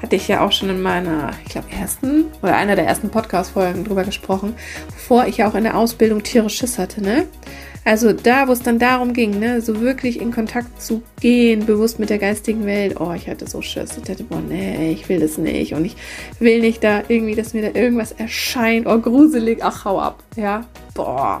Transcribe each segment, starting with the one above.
hatte ich ja auch schon in meiner, ich glaube, ersten oder einer der ersten Podcast-Folgen drüber gesprochen, bevor ich ja auch in der Ausbildung Tiere Schiss hatte, ne? Also da, wo es dann darum ging, ne, so wirklich in Kontakt zu gehen, bewusst mit der geistigen Welt. Oh, ich hatte so Schiss. Ich dachte, boah, nee, ich will das nicht. Und ich will nicht da irgendwie, dass mir da irgendwas erscheint. Oh, gruselig. Ach, hau ab. Ja, boah.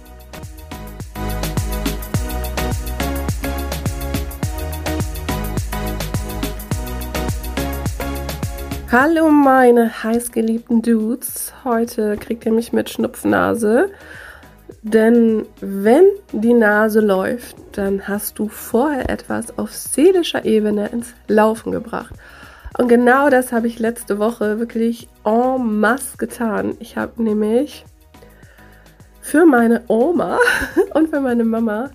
Hallo meine heißgeliebten Dudes. Heute kriegt ihr mich mit Schnupfnase. Denn wenn die Nase läuft, dann hast du vorher etwas auf seelischer Ebene ins Laufen gebracht. Und genau das habe ich letzte Woche wirklich en masse getan. Ich habe nämlich für meine Oma und für meine Mama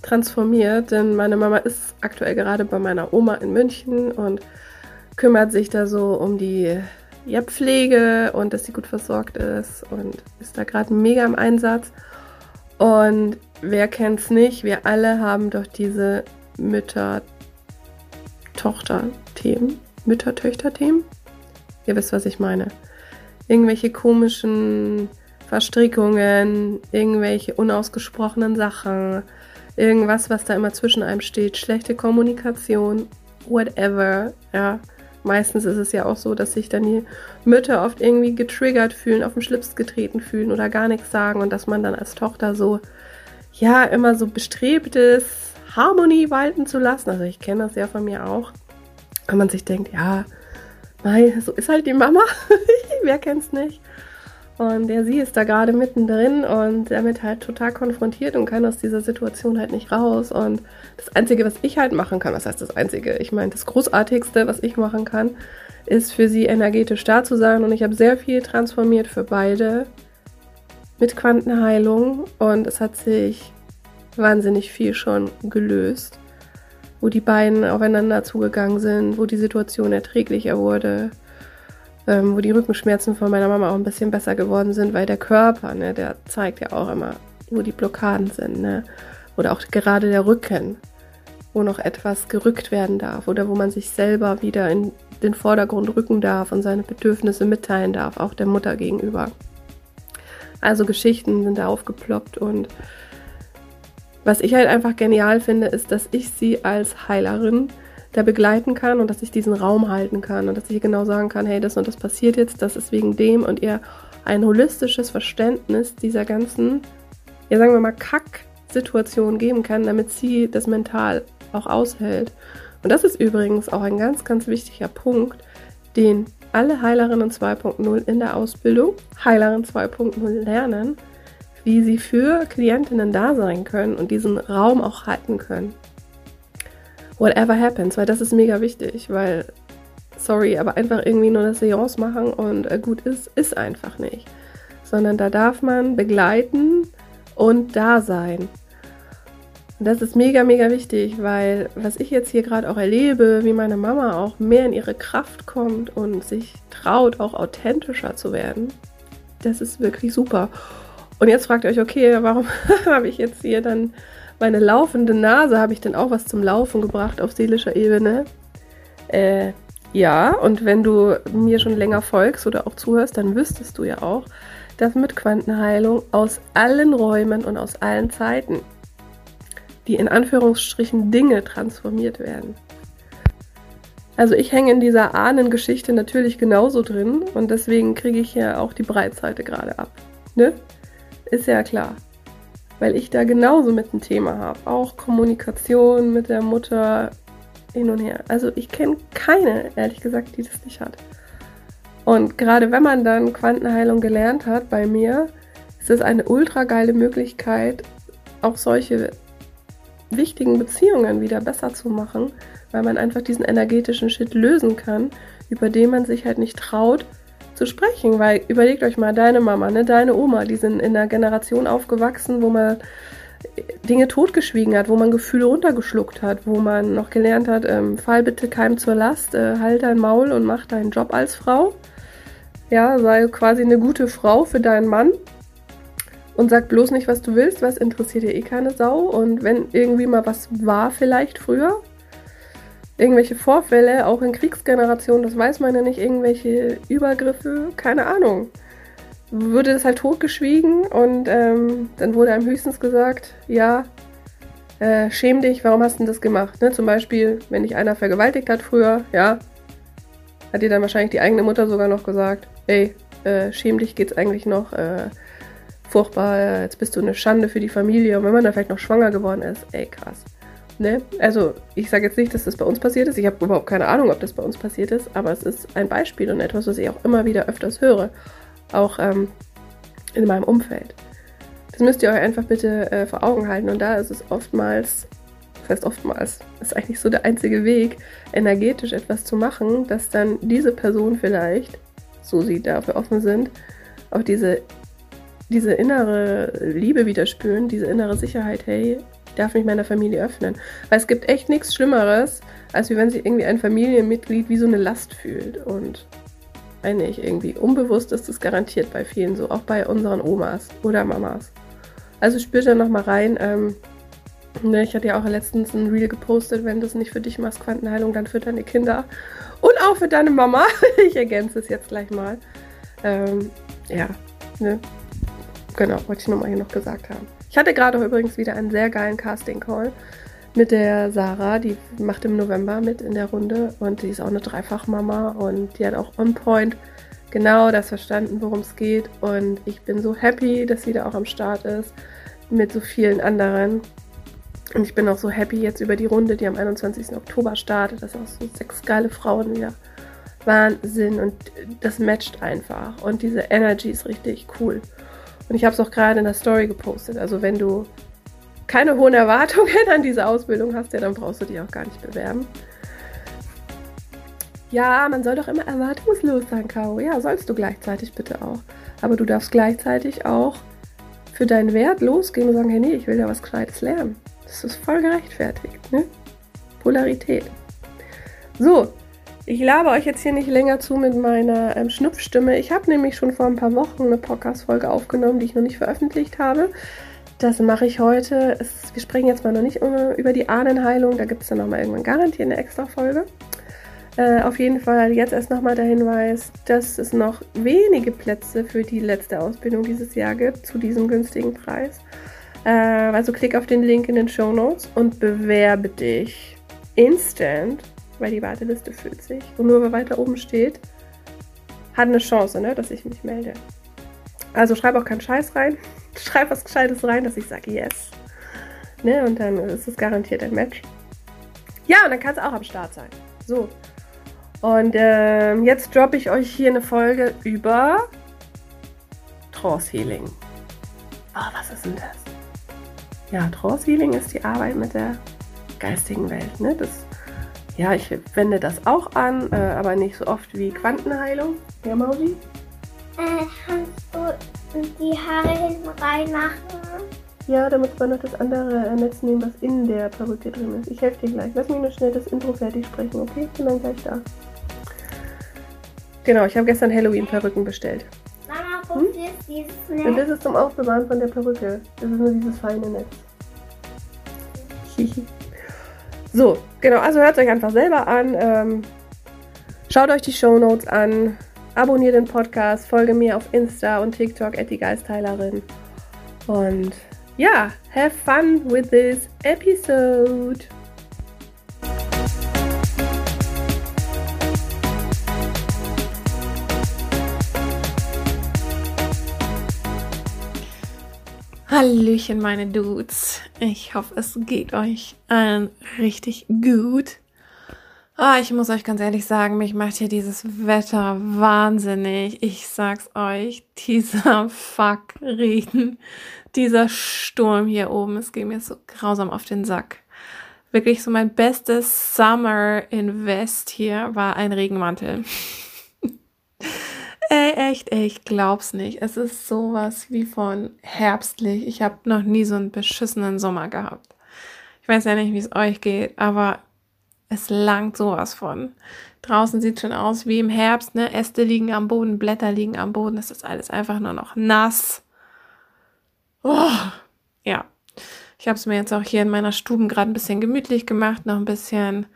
transformiert, denn meine Mama ist aktuell gerade bei meiner Oma in München und kümmert sich da so um die ja, Pflege und dass sie gut versorgt ist und ist da gerade mega im Einsatz. Und wer kennt's nicht? Wir alle haben doch diese Mütter-Tochter-Themen. Mütter-Töchter-Themen? Ihr wisst, was ich meine. Irgendwelche komischen Verstrickungen, irgendwelche unausgesprochenen Sachen, irgendwas, was da immer zwischen einem steht, schlechte Kommunikation, whatever, ja. Meistens ist es ja auch so, dass sich dann die Mütter oft irgendwie getriggert fühlen, auf den Schlips getreten fühlen oder gar nichts sagen und dass man dann als Tochter so, ja, immer so bestrebt ist, Harmonie walten zu lassen. Also ich kenne das ja von mir auch. Wenn man sich denkt, ja, mei, so ist halt die Mama. Wer kennt's nicht? Und der sie ist da gerade mittendrin und damit halt total konfrontiert und kann aus dieser Situation halt nicht raus. Und das Einzige, was ich halt machen kann, was heißt das Einzige? Ich meine, das Großartigste, was ich machen kann, ist für sie energetisch da zu sein. Und ich habe sehr viel transformiert für beide mit Quantenheilung. Und es hat sich wahnsinnig viel schon gelöst, wo die beiden aufeinander zugegangen sind, wo die Situation erträglicher wurde ähm, wo die Rückenschmerzen von meiner Mama auch ein bisschen besser geworden sind, weil der Körper, ne, der zeigt ja auch immer, wo die Blockaden sind, ne? Oder auch gerade der Rücken, wo noch etwas gerückt werden darf oder wo man sich selber wieder in den Vordergrund rücken darf und seine Bedürfnisse mitteilen darf, auch der Mutter gegenüber. Also Geschichten sind da aufgeploppt und was ich halt einfach genial finde, ist, dass ich sie als Heilerin da begleiten kann und dass ich diesen Raum halten kann und dass ich genau sagen kann, hey, das und das passiert jetzt, das ist wegen dem und ihr ein holistisches Verständnis dieser ganzen, ja sagen wir mal, Kack-Situation geben kann, damit sie das mental auch aushält. Und das ist übrigens auch ein ganz, ganz wichtiger Punkt, den alle Heilerinnen 2.0 in der Ausbildung, Heilerin 2.0 lernen, wie sie für Klientinnen da sein können und diesen Raum auch halten können whatever happens, weil das ist mega wichtig, weil, sorry, aber einfach irgendwie nur eine Seance machen und äh, gut ist, ist einfach nicht. Sondern da darf man begleiten und da sein. Das ist mega, mega wichtig, weil was ich jetzt hier gerade auch erlebe, wie meine Mama auch mehr in ihre Kraft kommt und sich traut, auch authentischer zu werden, das ist wirklich super. Und jetzt fragt ihr euch, okay, warum habe ich jetzt hier dann meine laufende Nase habe ich dann auch was zum Laufen gebracht auf seelischer Ebene. Äh, ja, und wenn du mir schon länger folgst oder auch zuhörst, dann wüsstest du ja auch, dass mit Quantenheilung aus allen Räumen und aus allen Zeiten die in Anführungsstrichen Dinge transformiert werden. Also ich hänge in dieser Ahnengeschichte natürlich genauso drin und deswegen kriege ich ja auch die Breitseite gerade ab. Ne? Ist ja klar weil ich da genauso mit ein Thema habe. Auch Kommunikation mit der Mutter hin und her. Also ich kenne keine, ehrlich gesagt, die das nicht hat. Und gerade wenn man dann Quantenheilung gelernt hat bei mir, ist es eine ultra geile Möglichkeit, auch solche wichtigen Beziehungen wieder besser zu machen, weil man einfach diesen energetischen Shit lösen kann, über den man sich halt nicht traut zu sprechen. Weil überlegt euch mal, deine Mama, ne, deine Oma, die sind in einer Generation aufgewachsen, wo man Dinge totgeschwiegen hat, wo man Gefühle runtergeschluckt hat, wo man noch gelernt hat, ähm, fall bitte keinem zur Last, äh, halt dein Maul und mach deinen Job als Frau. Ja, sei quasi eine gute Frau für deinen Mann und sag bloß nicht, was du willst, was interessiert dir eh keine Sau. Und wenn irgendwie mal was war, vielleicht früher, irgendwelche Vorfälle, auch in Kriegsgenerationen, das weiß man ja nicht, irgendwelche Übergriffe, keine Ahnung. Wurde das halt totgeschwiegen und ähm, dann wurde einem höchstens gesagt, ja, äh, schäm dich, warum hast du das gemacht? Ne? Zum Beispiel, wenn dich einer vergewaltigt hat früher, ja, hat dir dann wahrscheinlich die eigene Mutter sogar noch gesagt, ey, äh, schäm dich geht's eigentlich noch, äh, furchtbar, jetzt bist du eine Schande für die Familie und wenn man dann vielleicht noch schwanger geworden ist, ey, krass. Ne? Also, ich sage jetzt nicht, dass das bei uns passiert ist. Ich habe überhaupt keine Ahnung, ob das bei uns passiert ist, aber es ist ein Beispiel und etwas, was ich auch immer wieder öfters höre. Auch ähm, in meinem Umfeld. Das müsst ihr euch einfach bitte äh, vor Augen halten. Und da ist es oftmals, das heißt oftmals, ist eigentlich so der einzige Weg, energetisch etwas zu machen, dass dann diese Person vielleicht, so sie dafür offen sind, auch diese diese innere Liebe wieder spüren, diese innere Sicherheit, hey, darf mich meiner Familie öffnen. Weil es gibt echt nichts Schlimmeres, als wenn sich irgendwie ein Familienmitglied wie so eine Last fühlt. Und eigentlich irgendwie unbewusst ist das garantiert bei vielen so, auch bei unseren Omas oder Mamas. Also spürt da nochmal rein. Ähm, ne, ich hatte ja auch letztens ein Reel gepostet, wenn du es nicht für dich machst, Quantenheilung, dann für deine Kinder und auch für deine Mama. ich ergänze es jetzt gleich mal. Ähm, ja, ne? Genau, wollte ich nur mal hier noch gesagt haben. Ich hatte gerade übrigens wieder einen sehr geilen Casting-Call mit der Sarah, die macht im November mit in der Runde und die ist auch eine Dreifachmama und die hat auch on point genau das verstanden, worum es geht. Und ich bin so happy, dass sie da auch am Start ist mit so vielen anderen. Und ich bin auch so happy jetzt über die Runde, die am 21. Oktober startet, dass auch so sechs geile Frauen wieder Wahnsinn. Und das matcht einfach. Und diese Energy ist richtig cool. Und ich habe es auch gerade in der Story gepostet. Also wenn du keine hohen Erwartungen an diese Ausbildung hast, ja, dann brauchst du dich auch gar nicht bewerben. Ja, man soll doch immer erwartungslos sein, Caro. Ja, sollst du gleichzeitig bitte auch. Aber du darfst gleichzeitig auch für deinen Wert losgehen und sagen, hey, nee, ich will ja was Gescheites lernen. Das ist voll gerechtfertigt, ne? Polarität. So, ich labe euch jetzt hier nicht länger zu mit meiner ähm, Schnupfstimme. Ich habe nämlich schon vor ein paar Wochen eine Podcast-Folge aufgenommen, die ich noch nicht veröffentlicht habe. Das mache ich heute. Es, wir sprechen jetzt mal noch nicht über die Ahnenheilung. Da gibt es dann nochmal irgendwann garantiert eine extra Folge. Äh, auf jeden Fall jetzt erst nochmal der Hinweis, dass es noch wenige Plätze für die letzte Ausbildung dieses Jahr gibt zu diesem günstigen Preis. Äh, also klick auf den Link in den Show Notes und bewerbe dich instant weil die Warteliste füllt sich. Und nur wer weiter oben steht, hat eine Chance, ne, dass ich mich melde. Also schreib auch keinen Scheiß rein. Schreib was Gescheites rein, dass ich sage Yes. Ne, und dann ist es garantiert ein Match. Ja, und dann kann es auch am Start sein. So. Und ähm, jetzt droppe ich euch hier eine Folge über Trance Healing. Oh, was ist denn das? Ja, Trance Healing ist die Arbeit mit der geistigen Welt. Ne? Das ja, ich wende das auch an, äh, aber nicht so oft wie Quantenheilung. Ja, Mausi? Äh, kannst du die Haare hinten reinmachen? Ja, damit wir noch das andere Netz nehmen, was in der Perücke drin ist. Ich helfe dir gleich. Lass mich nur schnell das Intro fertig sprechen, okay? Ich bin dann gleich da. Genau, ich habe gestern Halloween-Perücken bestellt. Mama, hm? ist dieses Netz. Das ist zum Aufbewahren von der Perücke. Das ist nur dieses feine Netz. Hihi. So, genau, also hört euch einfach selber an. Ähm, schaut euch die Show Notes an. Abonniert den Podcast, folge mir auf Insta und TikTok at die Geistheilerin. Und ja, have fun with this episode. Hallöchen, meine Dudes. Ich hoffe, es geht euch allen richtig gut. Oh, ich muss euch ganz ehrlich sagen, mich macht hier dieses Wetter wahnsinnig. Ich sag's euch, dieser Fuck-Regen, dieser Sturm hier oben, es geht mir so grausam auf den Sack. Wirklich so mein bestes Summer Invest hier war ein Regenmantel. Ey, echt, ey, ich glaub's nicht. Es ist sowas wie von herbstlich. Ich habe noch nie so einen beschissenen Sommer gehabt. Ich weiß ja nicht, wie es euch geht, aber es langt sowas von. Draußen sieht schon aus wie im Herbst, ne? Äste liegen am Boden, Blätter liegen am Boden. Es ist alles einfach nur noch nass. Oh, ja. Ich habe es mir jetzt auch hier in meiner Stube gerade ein bisschen gemütlich gemacht, noch ein bisschen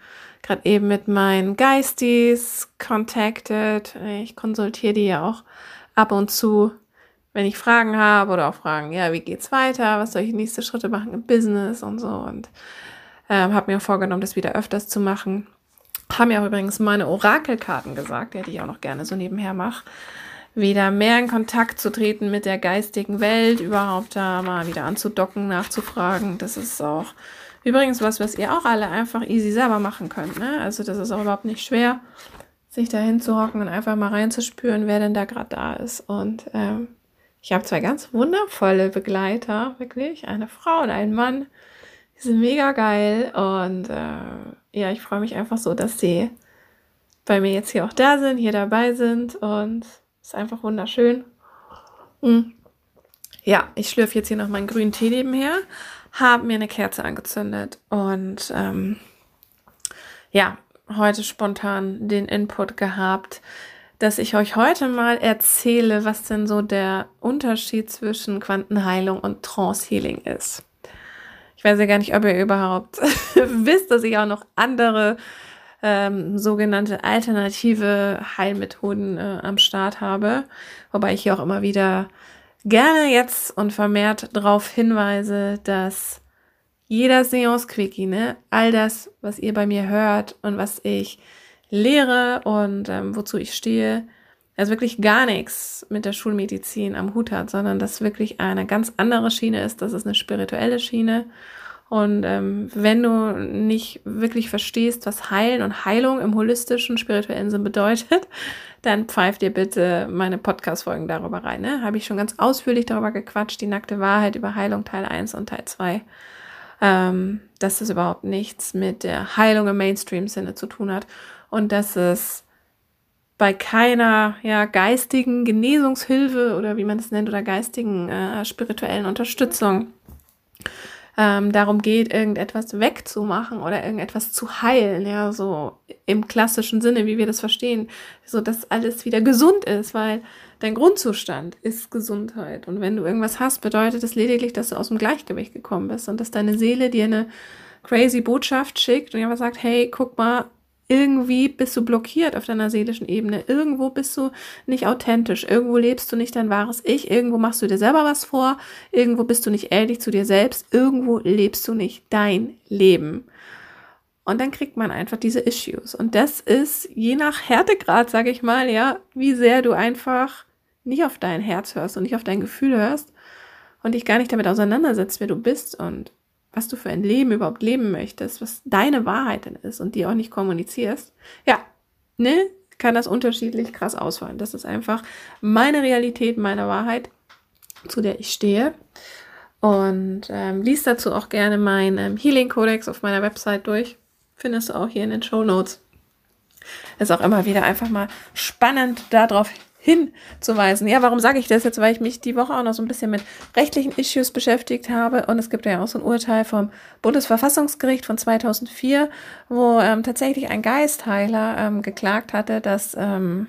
gerade eben mit meinen Geisties contacted. Ich konsultiere die ja auch ab und zu, wenn ich Fragen habe oder auch Fragen, ja, wie geht's weiter? Was soll ich nächste Schritte machen im Business und so und ähm, habe mir vorgenommen, das wieder öfters zu machen. Haben ja auch übrigens meine Orakelkarten gesagt, die ich auch noch gerne so nebenher mache. Wieder mehr in Kontakt zu treten mit der geistigen Welt, überhaupt da mal wieder anzudocken, nachzufragen. Das ist auch übrigens was, was ihr auch alle einfach easy selber machen könnt. Ne? Also das ist auch überhaupt nicht schwer, sich da hinzuhocken und einfach mal reinzuspüren, wer denn da gerade da ist. Und ähm, ich habe zwei ganz wundervolle Begleiter, wirklich, eine Frau und einen Mann, die sind mega geil und äh, ja, ich freue mich einfach so, dass sie bei mir jetzt hier auch da sind, hier dabei sind und es ist einfach wunderschön. Mhm. Ja, ich schlürfe jetzt hier noch meinen grünen Tee nebenher, habe mir eine Kerze angezündet und ähm, ja, heute spontan den Input gehabt, dass ich euch heute mal erzähle, was denn so der Unterschied zwischen Quantenheilung und Trance Healing ist. Ich weiß ja gar nicht, ob ihr überhaupt wisst, dass ich auch noch andere ähm, sogenannte alternative Heilmethoden äh, am Start habe. Wobei ich hier auch immer wieder gerne jetzt und vermehrt darauf hinweise, dass jeder Seance-Quickie, ne, all das, was ihr bei mir hört und was ich lehre und ähm, wozu ich stehe, also wirklich gar nichts mit der Schulmedizin am Hut hat, sondern das wirklich eine ganz andere Schiene ist. Das ist eine spirituelle Schiene. Und ähm, wenn du nicht wirklich verstehst, was Heilen und Heilung im holistischen, spirituellen Sinn bedeutet, dann pfeif dir bitte meine Podcast-Folgen darüber rein. Ne? Habe ich schon ganz ausführlich darüber gequatscht, die nackte Wahrheit über Heilung Teil 1 und Teil 2. Ähm, dass das überhaupt nichts mit der Heilung im Mainstream-Sinne zu tun hat und dass es bei keiner ja, geistigen Genesungshilfe oder wie man es nennt oder geistigen äh, spirituellen Unterstützung ähm, darum geht, irgendetwas wegzumachen oder irgendetwas zu heilen, ja, so im klassischen Sinne, wie wir das verstehen, so dass alles wieder gesund ist, weil dein Grundzustand ist Gesundheit. Und wenn du irgendwas hast, bedeutet es lediglich, dass du aus dem Gleichgewicht gekommen bist und dass deine Seele dir eine crazy Botschaft schickt und einfach sagt, hey, guck mal, irgendwie bist du blockiert auf deiner seelischen Ebene. Irgendwo bist du nicht authentisch. Irgendwo lebst du nicht dein wahres Ich. Irgendwo machst du dir selber was vor. Irgendwo bist du nicht ehrlich zu dir selbst. Irgendwo lebst du nicht dein Leben. Und dann kriegt man einfach diese Issues. Und das ist je nach Härtegrad, sage ich mal, ja, wie sehr du einfach nicht auf dein Herz hörst und nicht auf dein Gefühl hörst und dich gar nicht damit auseinandersetzt, wer du bist und was du für ein Leben überhaupt leben möchtest, was deine Wahrheit denn ist und die auch nicht kommunizierst, ja, ne, kann das unterschiedlich krass ausfallen. Das ist einfach meine Realität, meine Wahrheit, zu der ich stehe. Und ähm, liest dazu auch gerne meinen ähm, Healing Codex auf meiner Website durch. Findest du auch hier in den Show Notes. Ist auch immer wieder einfach mal spannend, darauf hinzuweisen. Ja, warum sage ich das jetzt? Weil ich mich die Woche auch noch so ein bisschen mit rechtlichen Issues beschäftigt habe und es gibt ja auch so ein Urteil vom Bundesverfassungsgericht von 2004, wo ähm, tatsächlich ein Geistheiler ähm, geklagt hatte, dass ähm,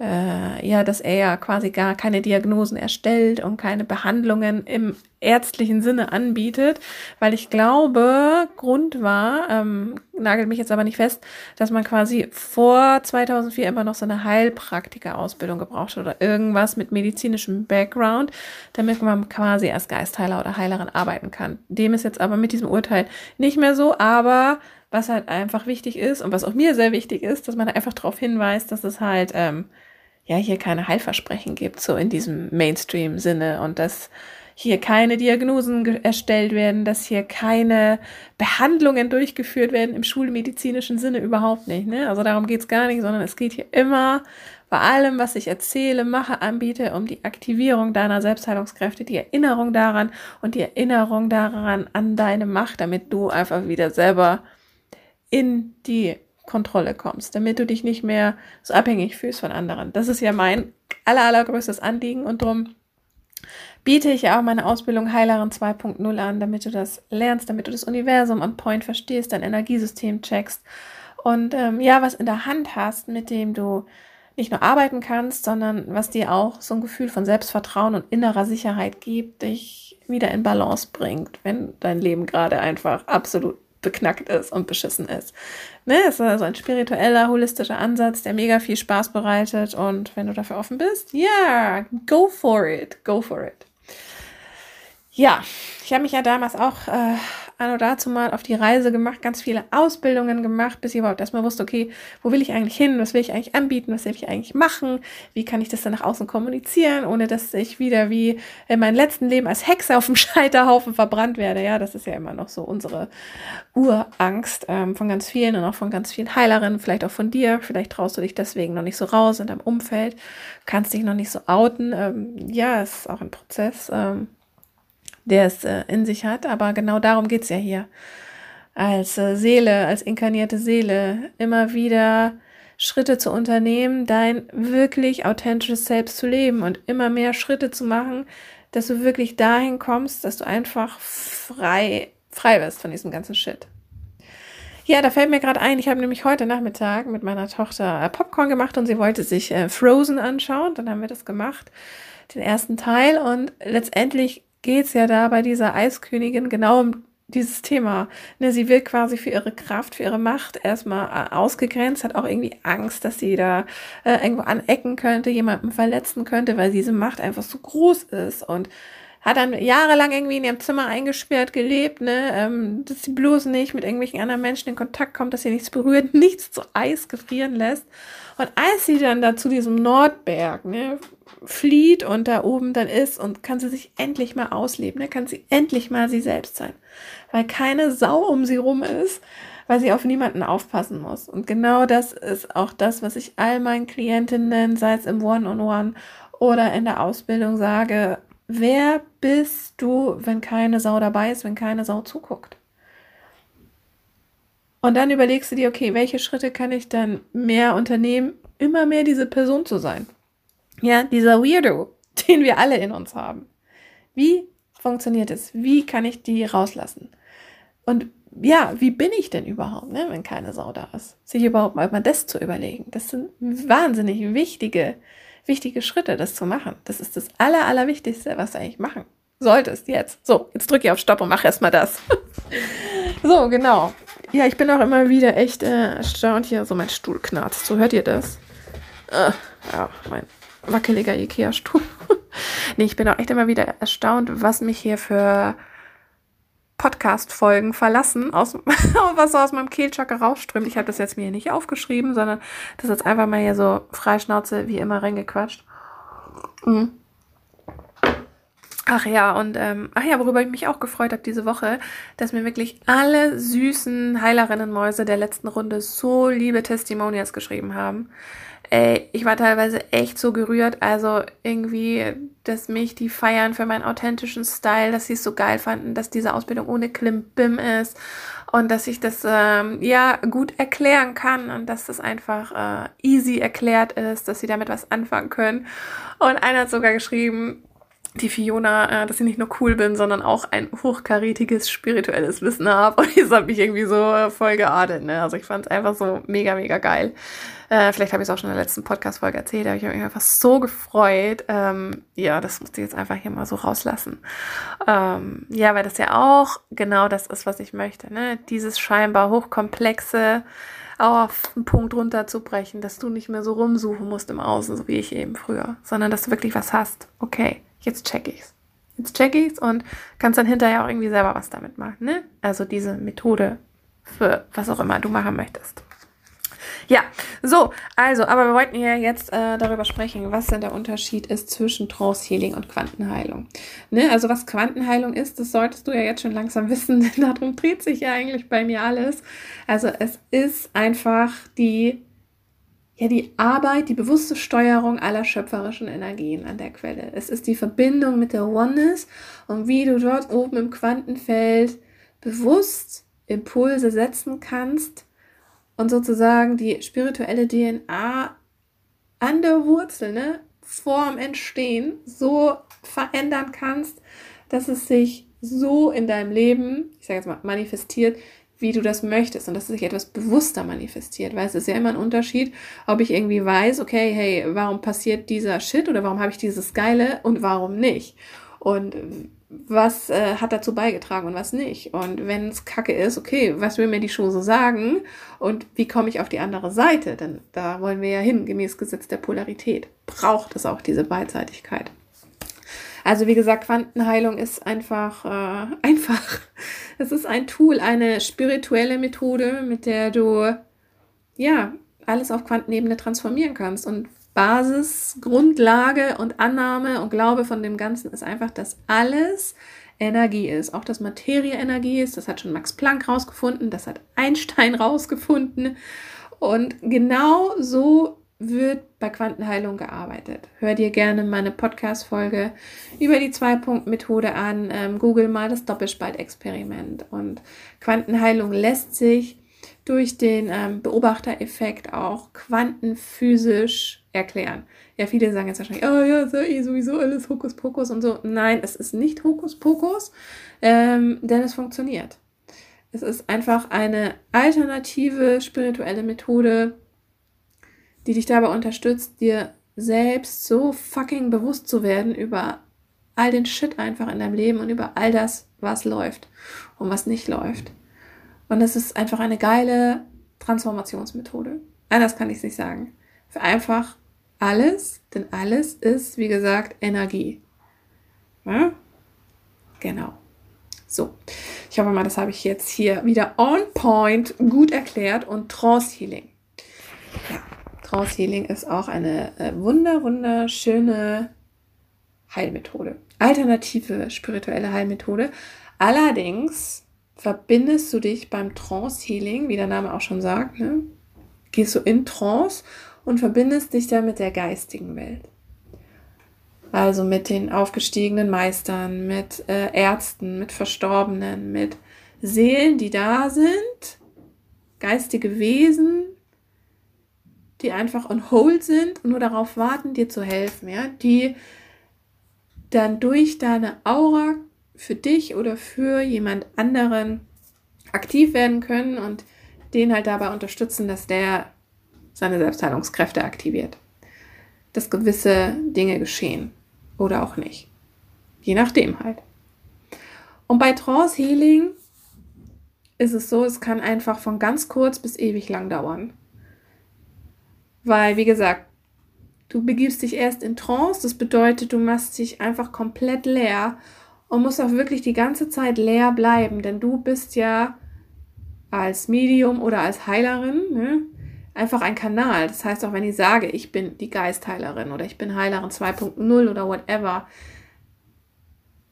äh, ja, dass er ja quasi gar keine Diagnosen erstellt und keine Behandlungen im ärztlichen Sinne anbietet, weil ich glaube, Grund war, ähm, nagelt mich jetzt aber nicht fest, dass man quasi vor 2004 immer noch so eine Heilpraktiker-Ausbildung gebraucht hat oder irgendwas mit medizinischem Background, damit man quasi als Geistheiler oder Heilerin arbeiten kann. Dem ist jetzt aber mit diesem Urteil nicht mehr so, aber was halt einfach wichtig ist und was auch mir sehr wichtig ist, dass man einfach darauf hinweist, dass es halt ähm, ja hier keine Heilversprechen gibt, so in diesem Mainstream-Sinne und dass hier keine Diagnosen erstellt werden, dass hier keine Behandlungen durchgeführt werden im schulmedizinischen Sinne überhaupt nicht. Ne? Also darum geht's gar nicht, sondern es geht hier immer bei allem, was ich erzähle, mache, anbiete, um die Aktivierung deiner Selbstheilungskräfte, die Erinnerung daran und die Erinnerung daran an deine Macht, damit du einfach wieder selber in die Kontrolle kommst, damit du dich nicht mehr so abhängig fühlst von anderen. Das ist ja mein aller, allergrößtes Anliegen und darum biete ich ja auch meine Ausbildung Heilerin 2.0 an, damit du das lernst, damit du das Universum on Point verstehst, dein Energiesystem checkst und ähm, ja, was in der Hand hast, mit dem du nicht nur arbeiten kannst, sondern was dir auch so ein Gefühl von Selbstvertrauen und innerer Sicherheit gibt, dich wieder in Balance bringt, wenn dein Leben gerade einfach absolut beknackt ist und beschissen ist. Ne, es ist also ein spiritueller, holistischer Ansatz, der mega viel Spaß bereitet und wenn du dafür offen bist, ja, yeah, go for it, go for it. Ja, ich habe mich ja damals auch äh, anno dazu mal auf die Reise gemacht, ganz viele Ausbildungen gemacht, bis ich überhaupt erstmal wusste, okay, wo will ich eigentlich hin, was will ich eigentlich anbieten, was will ich eigentlich machen, wie kann ich das dann nach außen kommunizieren, ohne dass ich wieder wie in meinem letzten Leben als Hexe auf dem Scheiterhaufen verbrannt werde. Ja, das ist ja immer noch so unsere Urangst ähm, von ganz vielen und auch von ganz vielen Heilerinnen, vielleicht auch von dir. Vielleicht traust du dich deswegen noch nicht so raus in deinem Umfeld, kannst dich noch nicht so outen. Ähm, ja, ist auch ein Prozess. Ähm, der es äh, in sich hat. Aber genau darum geht's ja hier. Als äh, Seele, als inkarnierte Seele, immer wieder Schritte zu unternehmen, dein wirklich authentisches Selbst zu leben und immer mehr Schritte zu machen, dass du wirklich dahin kommst, dass du einfach frei, frei wirst von diesem ganzen Shit. Ja, da fällt mir gerade ein, ich habe nämlich heute Nachmittag mit meiner Tochter äh, Popcorn gemacht und sie wollte sich äh, Frozen anschauen. Dann haben wir das gemacht, den ersten Teil. Und letztendlich geht es ja da bei dieser Eiskönigin genau um dieses Thema. Ne, sie wird quasi für ihre Kraft, für ihre Macht erstmal äh, ausgegrenzt, hat auch irgendwie Angst, dass sie da äh, irgendwo anecken könnte, jemanden verletzen könnte, weil diese Macht einfach so groß ist und hat dann jahrelang irgendwie in ihrem Zimmer eingesperrt gelebt, ne, ähm, dass sie bloß nicht mit irgendwelchen anderen Menschen in Kontakt kommt, dass sie nichts berührt, nichts zu Eis gefrieren lässt. Und als sie dann da zu diesem Nordberg ne, flieht und da oben dann ist und kann sie sich endlich mal ausleben, ne, kann sie endlich mal sie selbst sein, weil keine Sau um sie rum ist, weil sie auf niemanden aufpassen muss. Und genau das ist auch das, was ich all meinen Klientinnen, sei es im One-on-One -on -One oder in der Ausbildung sage, wer bist du, wenn keine Sau dabei ist, wenn keine Sau zuguckt? Und dann überlegst du dir, okay, welche Schritte kann ich dann mehr unternehmen, immer mehr diese Person zu sein? Ja, dieser Weirdo, den wir alle in uns haben. Wie funktioniert es? Wie kann ich die rauslassen? Und ja, wie bin ich denn überhaupt, ne, wenn keine Sau da ist? Sich überhaupt mal das zu überlegen. Das sind wahnsinnig wichtige, wichtige Schritte, das zu machen. Das ist das Aller, Allerwichtigste, was du eigentlich machen solltest jetzt. So, jetzt drücke ich auf Stopp und mach erstmal das. so, genau. Ja, ich bin auch immer wieder echt äh, erstaunt. Hier, so mein Stuhl knarzt. So hört ihr das? Äh, ja, mein wackeliger Ikea-Stuhl. nee, ich bin auch echt immer wieder erstaunt, was mich hier für Podcast-Folgen verlassen, aus, was so aus meinem Kehlchakra rausströmt. Ich habe das jetzt mir hier nicht aufgeschrieben, sondern das ist einfach mal hier so freischnauze wie immer reingequatscht. Mhm. Ach ja, und ähm, ach ja, worüber ich mich auch gefreut habe diese Woche, dass mir wirklich alle süßen Heilerinnenmäuse der letzten Runde so liebe Testimonials geschrieben haben. Ey, ich war teilweise echt so gerührt, also irgendwie, dass mich die feiern für meinen authentischen Style, dass sie es so geil fanden, dass diese Ausbildung ohne Klimbim ist und dass ich das ähm, ja gut erklären kann und dass das einfach äh, easy erklärt ist, dass sie damit was anfangen können. Und einer hat sogar geschrieben, die Fiona, äh, dass ich nicht nur cool bin, sondern auch ein hochkarätiges spirituelles Wissen habe. Und das hat mich irgendwie so äh, voll geadelt. Ne? Also ich fand es einfach so mega, mega geil. Äh, vielleicht habe ich es auch schon in der letzten Podcast-Folge erzählt, aber ich habe mich einfach so gefreut. Ähm, ja, das musste ich jetzt einfach hier mal so rauslassen. Ähm, ja, weil das ja auch genau das ist, was ich möchte. Ne? Dieses scheinbar hochkomplexe auf einen Punkt runterzubrechen, dass du nicht mehr so rumsuchen musst im Außen, so wie ich eben früher, sondern dass du wirklich was hast. Okay, jetzt check ich's. Jetzt check ich's und kannst dann hinterher auch irgendwie selber was damit machen, ne? Also diese Methode für was auch immer du machen möchtest. Ja, so, also, aber wir wollten ja jetzt äh, darüber sprechen, was denn der Unterschied ist zwischen Trance Healing und Quantenheilung. Ne? Also, was Quantenheilung ist, das solltest du ja jetzt schon langsam wissen, denn darum dreht sich ja eigentlich bei mir alles. Also, es ist einfach die, ja, die Arbeit, die bewusste Steuerung aller schöpferischen Energien an der Quelle. Es ist die Verbindung mit der Oneness und wie du dort oben im Quantenfeld bewusst Impulse setzen kannst und sozusagen die spirituelle DNA an der Wurzel, ne, vorm Entstehen so verändern kannst, dass es sich so in deinem Leben, ich sage jetzt mal, manifestiert, wie du das möchtest und dass es sich etwas bewusster manifestiert, weil es ist ja immer ein Unterschied, ob ich irgendwie weiß, okay, hey, warum passiert dieser Shit oder warum habe ich dieses Geile und warum nicht? Und was äh, hat dazu beigetragen und was nicht. Und wenn es kacke ist, okay, was will mir die Chose sagen und wie komme ich auf die andere Seite? Denn da wollen wir ja hin, gemäß Gesetz der Polarität. Braucht es auch diese Beidseitigkeit. Also wie gesagt, Quantenheilung ist einfach äh, einfach. Es ist ein Tool, eine spirituelle Methode, mit der du ja alles auf Quantenebene transformieren kannst. Und Basis, Grundlage und Annahme und Glaube von dem Ganzen ist einfach, dass alles Energie ist. Auch dass Materie Energie ist. Das hat schon Max Planck rausgefunden. Das hat Einstein rausgefunden. Und genau so wird bei Quantenheilung gearbeitet. Hör dir gerne meine Podcast-Folge über die Zwei-Punkt-Methode an. Ähm, Google mal das Doppelspaltexperiment. Und Quantenheilung lässt sich durch den ähm, Beobachtereffekt auch quantenphysisch erklären. Ja, viele sagen jetzt wahrscheinlich, oh ja, eh sowieso alles Hokuspokus und so. Nein, es ist nicht Hokuspokus, ähm, denn es funktioniert. Es ist einfach eine alternative spirituelle Methode, die dich dabei unterstützt, dir selbst so fucking bewusst zu werden über all den Shit einfach in deinem Leben und über all das, was läuft und was nicht läuft. Und es ist einfach eine geile Transformationsmethode. Anders kann ich es nicht sagen. Für einfach alles, denn alles ist, wie gesagt, Energie. Ja? Genau. So, ich hoffe mal, das habe ich jetzt hier wieder on point gut erklärt und Trance Healing. Ja, Trance Healing ist auch eine äh, wunder, wunderschöne Heilmethode. Alternative spirituelle Heilmethode. Allerdings verbindest du dich beim Trance Healing, wie der Name auch schon sagt, ne? gehst du in Trance und verbindest dich dann mit der geistigen Welt. Also mit den aufgestiegenen Meistern, mit äh, Ärzten, mit Verstorbenen, mit Seelen, die da sind, geistige Wesen, die einfach on hold sind und nur darauf warten, dir zu helfen, ja, die dann durch deine Aura für dich oder für jemand anderen aktiv werden können und den halt dabei unterstützen, dass der seine Selbstheilungskräfte aktiviert. Dass gewisse Dinge geschehen oder auch nicht. Je nachdem halt. Und bei Trance Healing ist es so, es kann einfach von ganz kurz bis ewig lang dauern. Weil, wie gesagt, du begibst dich erst in Trance, das bedeutet, du machst dich einfach komplett leer und musst auch wirklich die ganze Zeit leer bleiben, denn du bist ja als Medium oder als Heilerin, ne, einfach ein Kanal. Das heißt, auch wenn ich sage, ich bin die Geistheilerin oder ich bin Heilerin 2.0 oder whatever,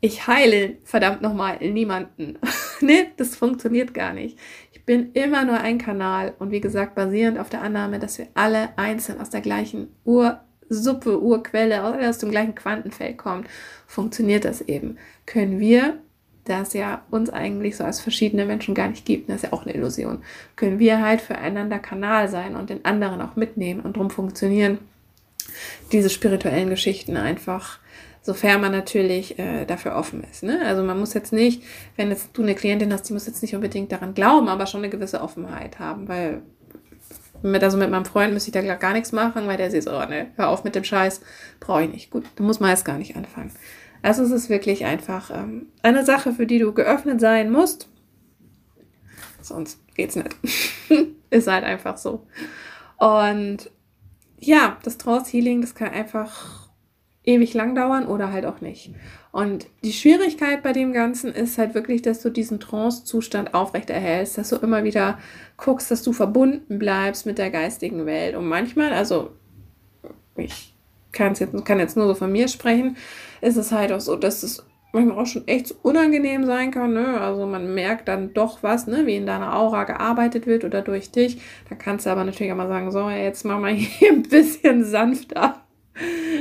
ich heile verdammt nochmal niemanden. ne, das funktioniert gar nicht. Ich bin immer nur ein Kanal und wie gesagt, basierend auf der Annahme, dass wir alle einzeln aus der gleichen Ursuppe, Urquelle, aus dem gleichen Quantenfeld kommen, funktioniert das eben. Können wir das ja uns eigentlich so als verschiedene Menschen gar nicht gibt, das ist ja auch eine Illusion, können wir halt füreinander Kanal sein und den anderen auch mitnehmen und darum funktionieren diese spirituellen Geschichten einfach, sofern man natürlich äh, dafür offen ist. Ne? Also man muss jetzt nicht, wenn jetzt du eine Klientin hast, die muss jetzt nicht unbedingt daran glauben, aber schon eine gewisse Offenheit haben, weil mit, also mit meinem Freund müsste ich da gar nichts machen, weil der sieht so, oh, ne, hör auf mit dem Scheiß, brauche ich nicht. Gut, da muss man jetzt gar nicht anfangen. Also es ist wirklich einfach ähm, eine Sache, für die du geöffnet sein musst. Sonst geht's nicht. ist halt einfach so. Und ja, das Trance Healing, das kann einfach ewig lang dauern oder halt auch nicht. Und die Schwierigkeit bei dem Ganzen ist halt wirklich, dass du diesen Trance-Zustand aufrechterhältst, dass du immer wieder guckst, dass du verbunden bleibst mit der geistigen Welt. Und manchmal, also ich kann's jetzt, kann jetzt nur so von mir sprechen, ist es halt auch so, dass es manchmal auch schon echt unangenehm sein kann. Ne? Also man merkt dann doch was, ne? wie in deiner Aura gearbeitet wird oder durch dich. Da kannst du aber natürlich auch mal sagen, so, jetzt mach mal hier ein bisschen sanfter.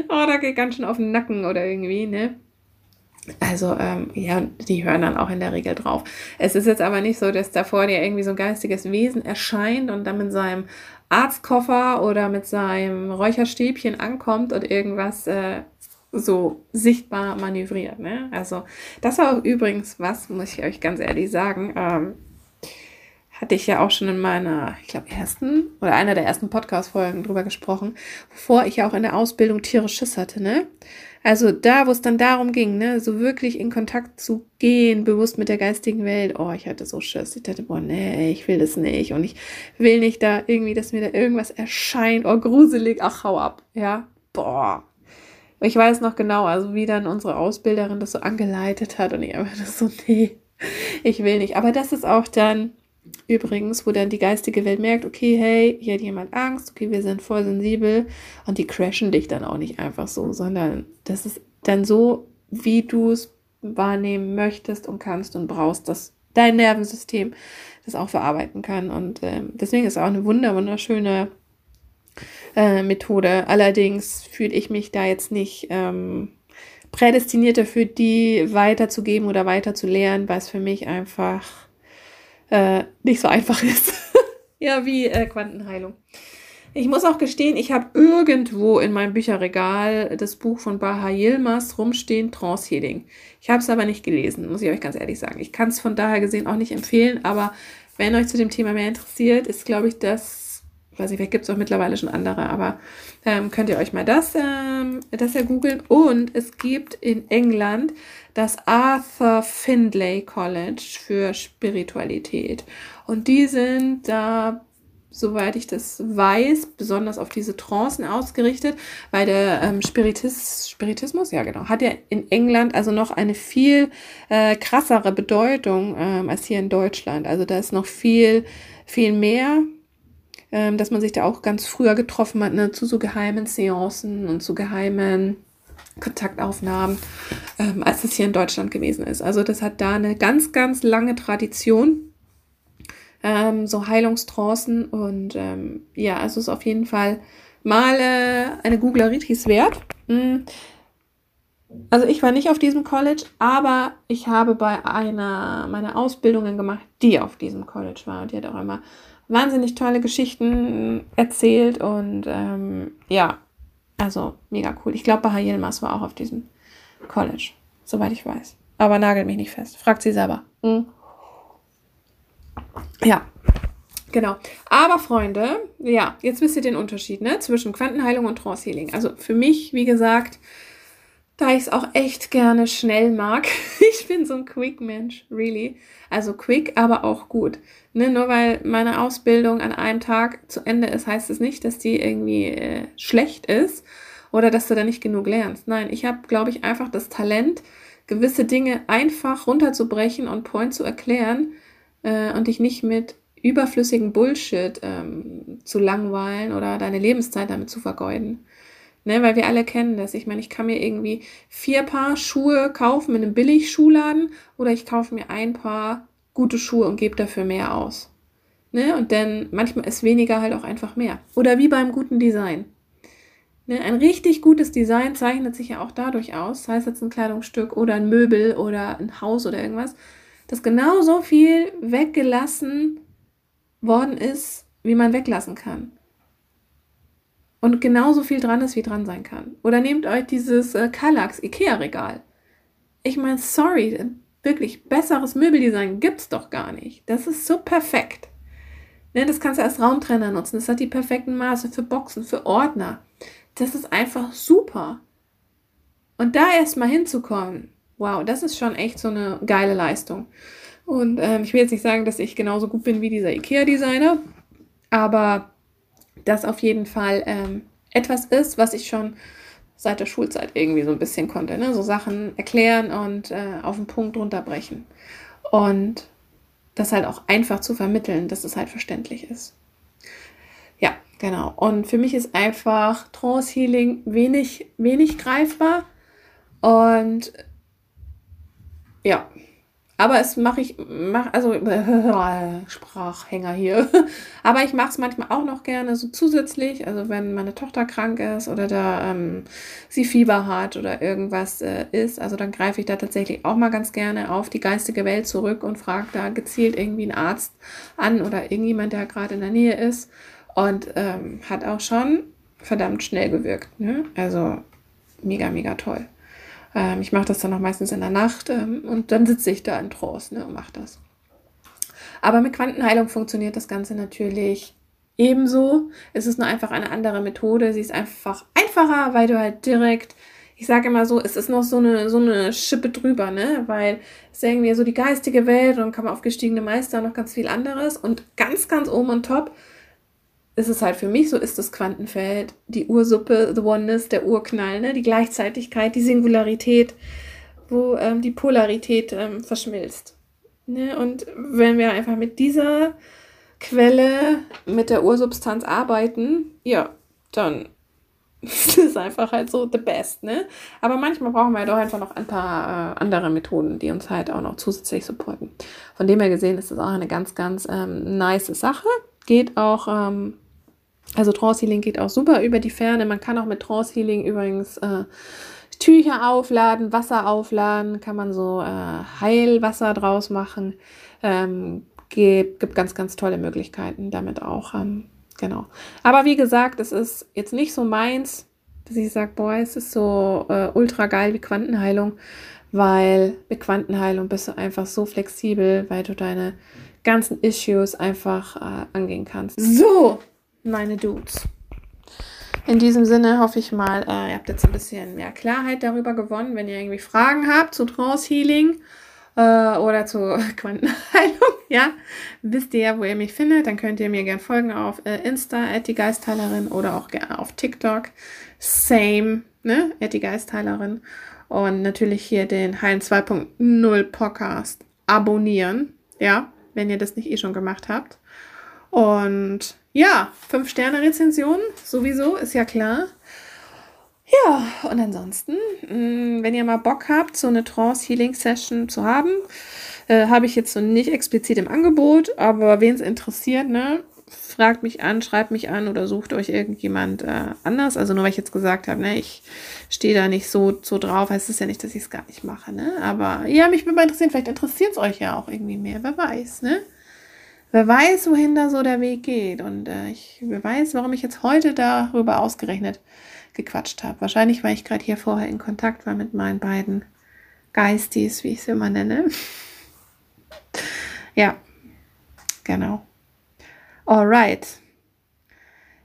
Oh, da geht ganz schön auf den Nacken oder irgendwie, ne? Also, ähm, ja, die hören dann auch in der Regel drauf. Es ist jetzt aber nicht so, dass da vor dir irgendwie so ein geistiges Wesen erscheint und dann mit seinem Arztkoffer oder mit seinem Räucherstäbchen ankommt und irgendwas äh, so sichtbar manövriert. Ne? Also, das war auch übrigens was, muss ich euch ganz ehrlich sagen. Ähm, hatte ich ja auch schon in meiner, ich glaube, ersten oder einer der ersten Podcast-Folgen drüber gesprochen, bevor ich ja auch in der Ausbildung Tiere Schiss hatte, ne? Also da, wo es dann darum ging, ne, so wirklich in Kontakt zu gehen, bewusst mit der geistigen Welt, oh, ich hatte so Schiss. Ich dachte, boah, nee, ich will das nicht. Und ich will nicht da irgendwie, dass mir da irgendwas erscheint, oh, gruselig, ach, hau ab, ja, boah. Ich weiß noch genau, also wie dann unsere Ausbilderin das so angeleitet hat und ich einfach das so, nee, ich will nicht. Aber das ist auch dann Übrigens, wo dann die geistige Welt merkt, okay, hey, hier hat jemand Angst, okay, wir sind voll sensibel und die crashen dich dann auch nicht einfach so, sondern das ist dann so, wie du es wahrnehmen möchtest und kannst und brauchst, dass dein Nervensystem das auch verarbeiten kann. Und äh, deswegen ist auch eine wunder wunderschöne äh, Methode. Allerdings fühle ich mich da jetzt nicht ähm, prädestiniert dafür, die weiterzugeben oder weiterzulehren, weil es für mich einfach äh, nicht so einfach ist. ja, wie äh, Quantenheilung. Ich muss auch gestehen, ich habe irgendwo in meinem Bücherregal das Buch von Baha Yilmaz rumstehen, Trance Healing. Ich habe es aber nicht gelesen, muss ich euch ganz ehrlich sagen. Ich kann es von daher gesehen auch nicht empfehlen, aber wenn euch zu dem Thema mehr interessiert, ist, glaube ich, das, weiß ich, vielleicht gibt es auch mittlerweile schon andere, aber ähm, könnt ihr euch mal das, ähm, das ja googeln. Und es gibt in England das Arthur Findlay College für Spiritualität. Und die sind da, soweit ich das weiß, besonders auf diese Trancen ausgerichtet, weil der ähm, Spiritis, Spiritismus, ja genau, hat ja in England also noch eine viel äh, krassere Bedeutung ähm, als hier in Deutschland. Also da ist noch viel, viel mehr ähm, dass man sich da auch ganz früher getroffen hat, ne, zu so geheimen Seancen und zu geheimen Kontaktaufnahmen, ähm, als es hier in Deutschland gewesen ist. Also das hat da eine ganz, ganz lange Tradition, ähm, so Heilungstrancen und ähm, ja, also ist auf jeden Fall mal äh, eine Googleritis wert. Mhm. Also ich war nicht auf diesem College, aber ich habe bei einer meiner Ausbildungen gemacht, die auf diesem College war und die hat auch immer wahnsinnig tolle Geschichten erzählt und ähm, ja, also mega cool. Ich glaube, Baha Yilmaz war auch auf diesem College, soweit ich weiß. Aber nagelt mich nicht fest. Fragt sie selber. Mhm. Ja, genau. Aber Freunde, ja, jetzt wisst ihr den Unterschied ne, zwischen Quantenheilung und Trance Healing. Also für mich, wie gesagt, da ich es auch echt gerne schnell mag. ich bin so ein Quick-Mensch, really. Also quick, aber auch gut. Ne, nur weil meine Ausbildung an einem Tag zu Ende ist, heißt es nicht, dass die irgendwie äh, schlecht ist oder dass du da nicht genug lernst. Nein, ich habe, glaube ich, einfach das Talent, gewisse Dinge einfach runterzubrechen und point zu erklären äh, und dich nicht mit überflüssigen Bullshit ähm, zu langweilen oder deine Lebenszeit damit zu vergeuden. Ne, weil wir alle kennen das. Ich meine, ich kann mir irgendwie vier Paar Schuhe kaufen in einem Billigschuhladen oder ich kaufe mir ein Paar gute Schuhe und gebe dafür mehr aus. Ne? Und dann manchmal ist weniger halt auch einfach mehr. Oder wie beim guten Design. Ne? Ein richtig gutes Design zeichnet sich ja auch dadurch aus, sei es jetzt ein Kleidungsstück oder ein Möbel oder ein Haus oder irgendwas, dass genauso viel weggelassen worden ist, wie man weglassen kann. Und genauso viel dran ist, wie dran sein kann. Oder nehmt euch dieses äh, Kallax Ikea-Regal. Ich meine, sorry, Wirklich, besseres Möbeldesign gibt's doch gar nicht. Das ist so perfekt. Ne, das kannst du als Raumtrenner nutzen. Das hat die perfekten Maße für Boxen, für Ordner. Das ist einfach super. Und da erstmal hinzukommen, wow, das ist schon echt so eine geile Leistung. Und ähm, ich will jetzt nicht sagen, dass ich genauso gut bin wie dieser IKEA-Designer, aber das auf jeden Fall ähm, etwas ist, was ich schon seit der Schulzeit irgendwie so ein bisschen konnte. Ne? So Sachen erklären und äh, auf den Punkt runterbrechen. Und das halt auch einfach zu vermitteln, dass es halt verständlich ist. Ja, genau. Und für mich ist einfach Trance Healing wenig, wenig greifbar. Und ja, aber es mache ich, mach, also Sprachhänger hier. Aber ich mache es manchmal auch noch gerne so zusätzlich. Also wenn meine Tochter krank ist oder da ähm, sie Fieber hat oder irgendwas äh, ist, also dann greife ich da tatsächlich auch mal ganz gerne auf die geistige Welt zurück und frage da gezielt irgendwie einen Arzt an oder irgendjemand, der gerade in der Nähe ist. Und ähm, hat auch schon verdammt schnell gewirkt. Ne? Also mega, mega toll. Ähm, ich mache das dann auch meistens in der Nacht ähm, und dann sitze ich da in Trance ne, und mache das. Aber mit Quantenheilung funktioniert das Ganze natürlich ebenso. Es ist nur einfach eine andere Methode. Sie ist einfach einfacher, weil du halt direkt, ich sage immer so, es ist noch so eine, so eine Schippe drüber, ne? Weil es ist irgendwie so die geistige Welt und kann man aufgestiegene Meister noch ganz viel anderes. Und ganz, ganz oben und top ist es halt für mich, so ist das Quantenfeld, die Ursuppe, the Oneness, der Urknall, ne? die Gleichzeitigkeit, die Singularität, wo ähm, die Polarität ähm, verschmilzt. Ne? Und wenn wir einfach mit dieser Quelle, mit der Ursubstanz arbeiten, ja, dann ist es einfach halt so the best, ne? Aber manchmal brauchen wir halt auch einfach noch ein paar äh, andere Methoden, die uns halt auch noch zusätzlich supporten. Von dem her gesehen ist das auch eine ganz, ganz ähm, nice Sache. Geht auch ähm, also Trance Healing geht auch super über die Ferne. Man kann auch mit Trance Healing übrigens äh, Tücher aufladen, Wasser aufladen, kann man so äh, Heilwasser draus machen. Ähm, gibt, gibt ganz, ganz tolle Möglichkeiten damit auch. Ähm, genau. Aber wie gesagt, es ist jetzt nicht so meins, dass ich sage, boah, es ist so äh, ultra geil wie Quantenheilung, weil mit Quantenheilung bist du einfach so flexibel, weil du deine ganzen Issues einfach äh, angehen kannst. So, meine Dudes. In diesem Sinne hoffe ich mal, äh, ihr habt jetzt ein bisschen mehr Klarheit darüber gewonnen. Wenn ihr irgendwie Fragen habt zu Trance Healing äh, oder zu Quantenheilung, ja, wisst ihr ja, wo ihr mich findet. Dann könnt ihr mir gerne folgen auf äh, Insta, die Geistheilerin oder auch gerne auf TikTok. Same, ne, die Geistheilerin. Und natürlich hier den Heilen 2.0 Podcast abonnieren, ja, wenn ihr das nicht eh schon gemacht habt. Und ja, 5-Sterne-Rezension sowieso, ist ja klar. Ja, und ansonsten, mm, wenn ihr mal Bock habt, so eine Trance-Healing-Session zu haben, äh, habe ich jetzt so nicht explizit im Angebot, aber wen es interessiert, ne, fragt mich an, schreibt mich an oder sucht euch irgendjemand äh, anders. Also nur weil ich jetzt gesagt habe, ne, ich stehe da nicht so, so drauf, heißt es ja nicht, dass ich es gar nicht mache, ne? Aber ja, mich würde mal interessieren, vielleicht interessiert es euch ja auch irgendwie mehr, wer weiß, ne? Wer weiß, wohin da so der Weg geht. Und äh, ich wer weiß, warum ich jetzt heute darüber ausgerechnet gequatscht habe. Wahrscheinlich, weil ich gerade hier vorher in Kontakt war mit meinen beiden Geistis, wie ich sie immer nenne. ja, genau. Alright.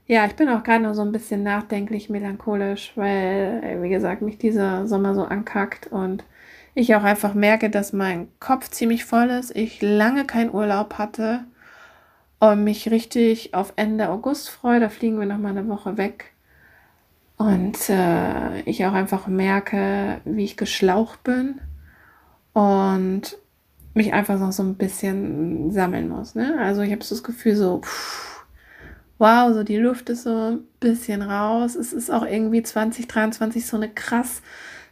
Ja, ich bin auch gerade noch so ein bisschen nachdenklich, melancholisch, weil, äh, wie gesagt, mich dieser Sommer so ankackt und ich auch einfach merke, dass mein Kopf ziemlich voll ist, ich lange keinen Urlaub hatte und mich richtig auf Ende August freue. Da fliegen wir noch mal eine Woche weg. Und äh, ich auch einfach merke, wie ich geschlaucht bin und mich einfach noch so ein bisschen sammeln muss. Ne? Also ich habe so das Gefühl so, pff, wow, so die Luft ist so ein bisschen raus. Es ist auch irgendwie 2023 so eine krass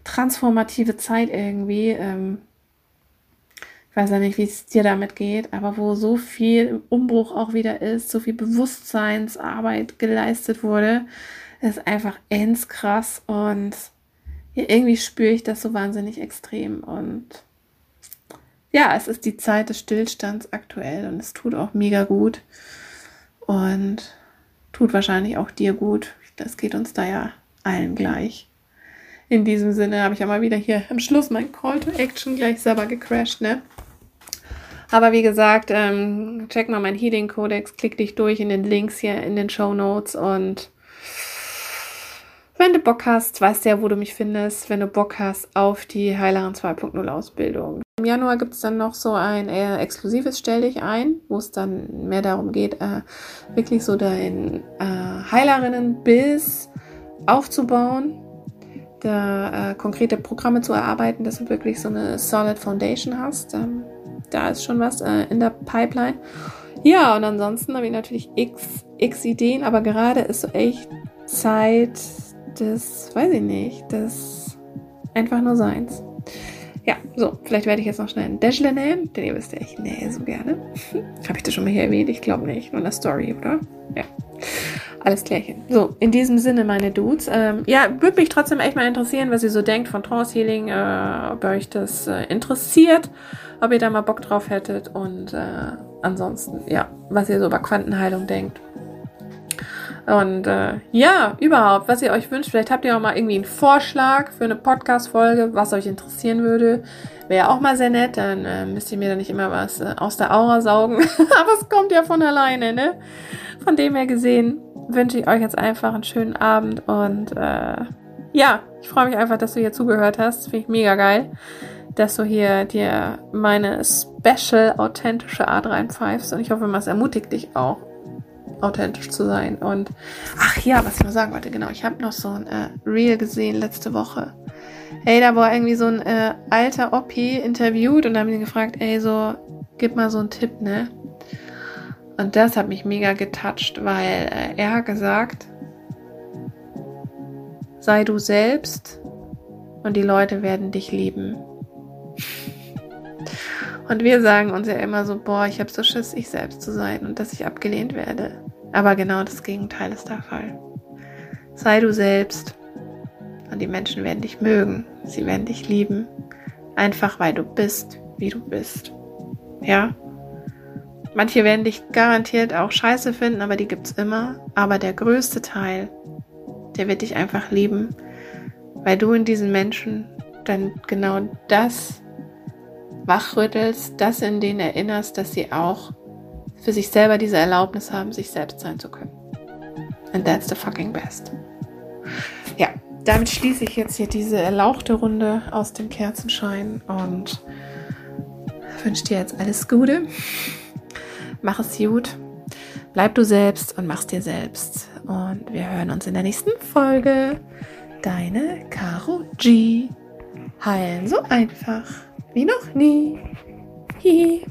transformative Zeit irgendwie. Ähm, weiß ja nicht, wie es dir damit geht, aber wo so viel im Umbruch auch wieder ist, so viel Bewusstseinsarbeit geleistet wurde, ist einfach ends krass und irgendwie spüre ich das so wahnsinnig extrem und ja, es ist die Zeit des Stillstands aktuell und es tut auch mega gut und tut wahrscheinlich auch dir gut. Das geht uns da ja allen gleich. In diesem Sinne habe ich ja mal wieder hier am Schluss mein Call to Action gleich selber gecrashed, ne? Aber wie gesagt, ähm, check mal mein Healing Codex, klick dich durch in den Links hier in den Show Notes und wenn du Bock hast, weißt du ja, wo du mich findest, wenn du Bock hast auf die Heilerin 2.0 Ausbildung. Im Januar gibt es dann noch so ein eher exklusives Stell dich ein, wo es dann mehr darum geht, äh, wirklich so dein äh, Heilerinnen-Biss aufzubauen da äh, konkrete Programme zu erarbeiten, dass du wirklich so eine solid Foundation hast. Ähm, da ist schon was äh, in der Pipeline. Ja, und ansonsten habe ich natürlich x, x Ideen, aber gerade ist so echt Zeit des, weiß ich nicht, des einfach nur Seins. Ja, so, vielleicht werde ich jetzt noch schnell einen Dashler nehmen, denn ihr wisst ja, ich nähe so gerne. Habe ich das schon mal hier erwähnt? Ich glaube nicht. Nur in der Story, oder? Ja. Alles klärchen. So, in diesem Sinne, meine Dudes. Ähm, ja, würde mich trotzdem echt mal interessieren, was ihr so denkt von Trance Healing, äh, ob euch das äh, interessiert, ob ihr da mal Bock drauf hättet und äh, ansonsten, ja, was ihr so über Quantenheilung denkt. Und äh, ja, überhaupt, was ihr euch wünscht. Vielleicht habt ihr auch mal irgendwie einen Vorschlag für eine Podcast-Folge, was euch interessieren würde. Wäre auch mal sehr nett, dann äh, müsst ihr mir da nicht immer was äh, aus der Aura saugen. Aber es kommt ja von alleine, ne? Von dem her gesehen wünsche ich euch jetzt einfach einen schönen Abend und äh, ja, ich freue mich einfach, dass du hier zugehört hast. Finde ich mega geil, dass du hier dir meine special authentische Art reinpfeifst und ich hoffe, es ermutigt dich auch authentisch zu sein. Und ach ja, was ich noch sagen wollte, genau, ich habe noch so ein äh, Reel gesehen letzte Woche. Ey, da war irgendwie so ein äh, alter Oppi interviewt und haben ihn gefragt, ey, so, gib mal so einen Tipp, ne? Und das hat mich mega getoucht, weil äh, er hat gesagt, sei du selbst und die Leute werden dich lieben. Und wir sagen uns ja immer so, boah, ich habe so Schiss, ich selbst zu sein und dass ich abgelehnt werde. Aber genau das Gegenteil ist der Fall. Sei du selbst und die Menschen werden dich mögen. Sie werden dich lieben. Einfach weil du bist, wie du bist. Ja? Manche werden dich garantiert auch scheiße finden, aber die gibt's immer. Aber der größte Teil, der wird dich einfach lieben, weil du in diesen Menschen dann genau das wachrüttelst, das in denen erinnerst, dass sie auch für sich selber diese Erlaubnis haben, sich selbst sein zu können. And that's the fucking best. Ja, damit schließe ich jetzt hier diese erlauchte Runde aus dem Kerzenschein und wünsche dir jetzt alles Gute. Mach es gut. Bleib du selbst und mach's dir selbst. Und wir hören uns in der nächsten Folge. Deine Caro G. Heilen so einfach wie noch nie. Hihi.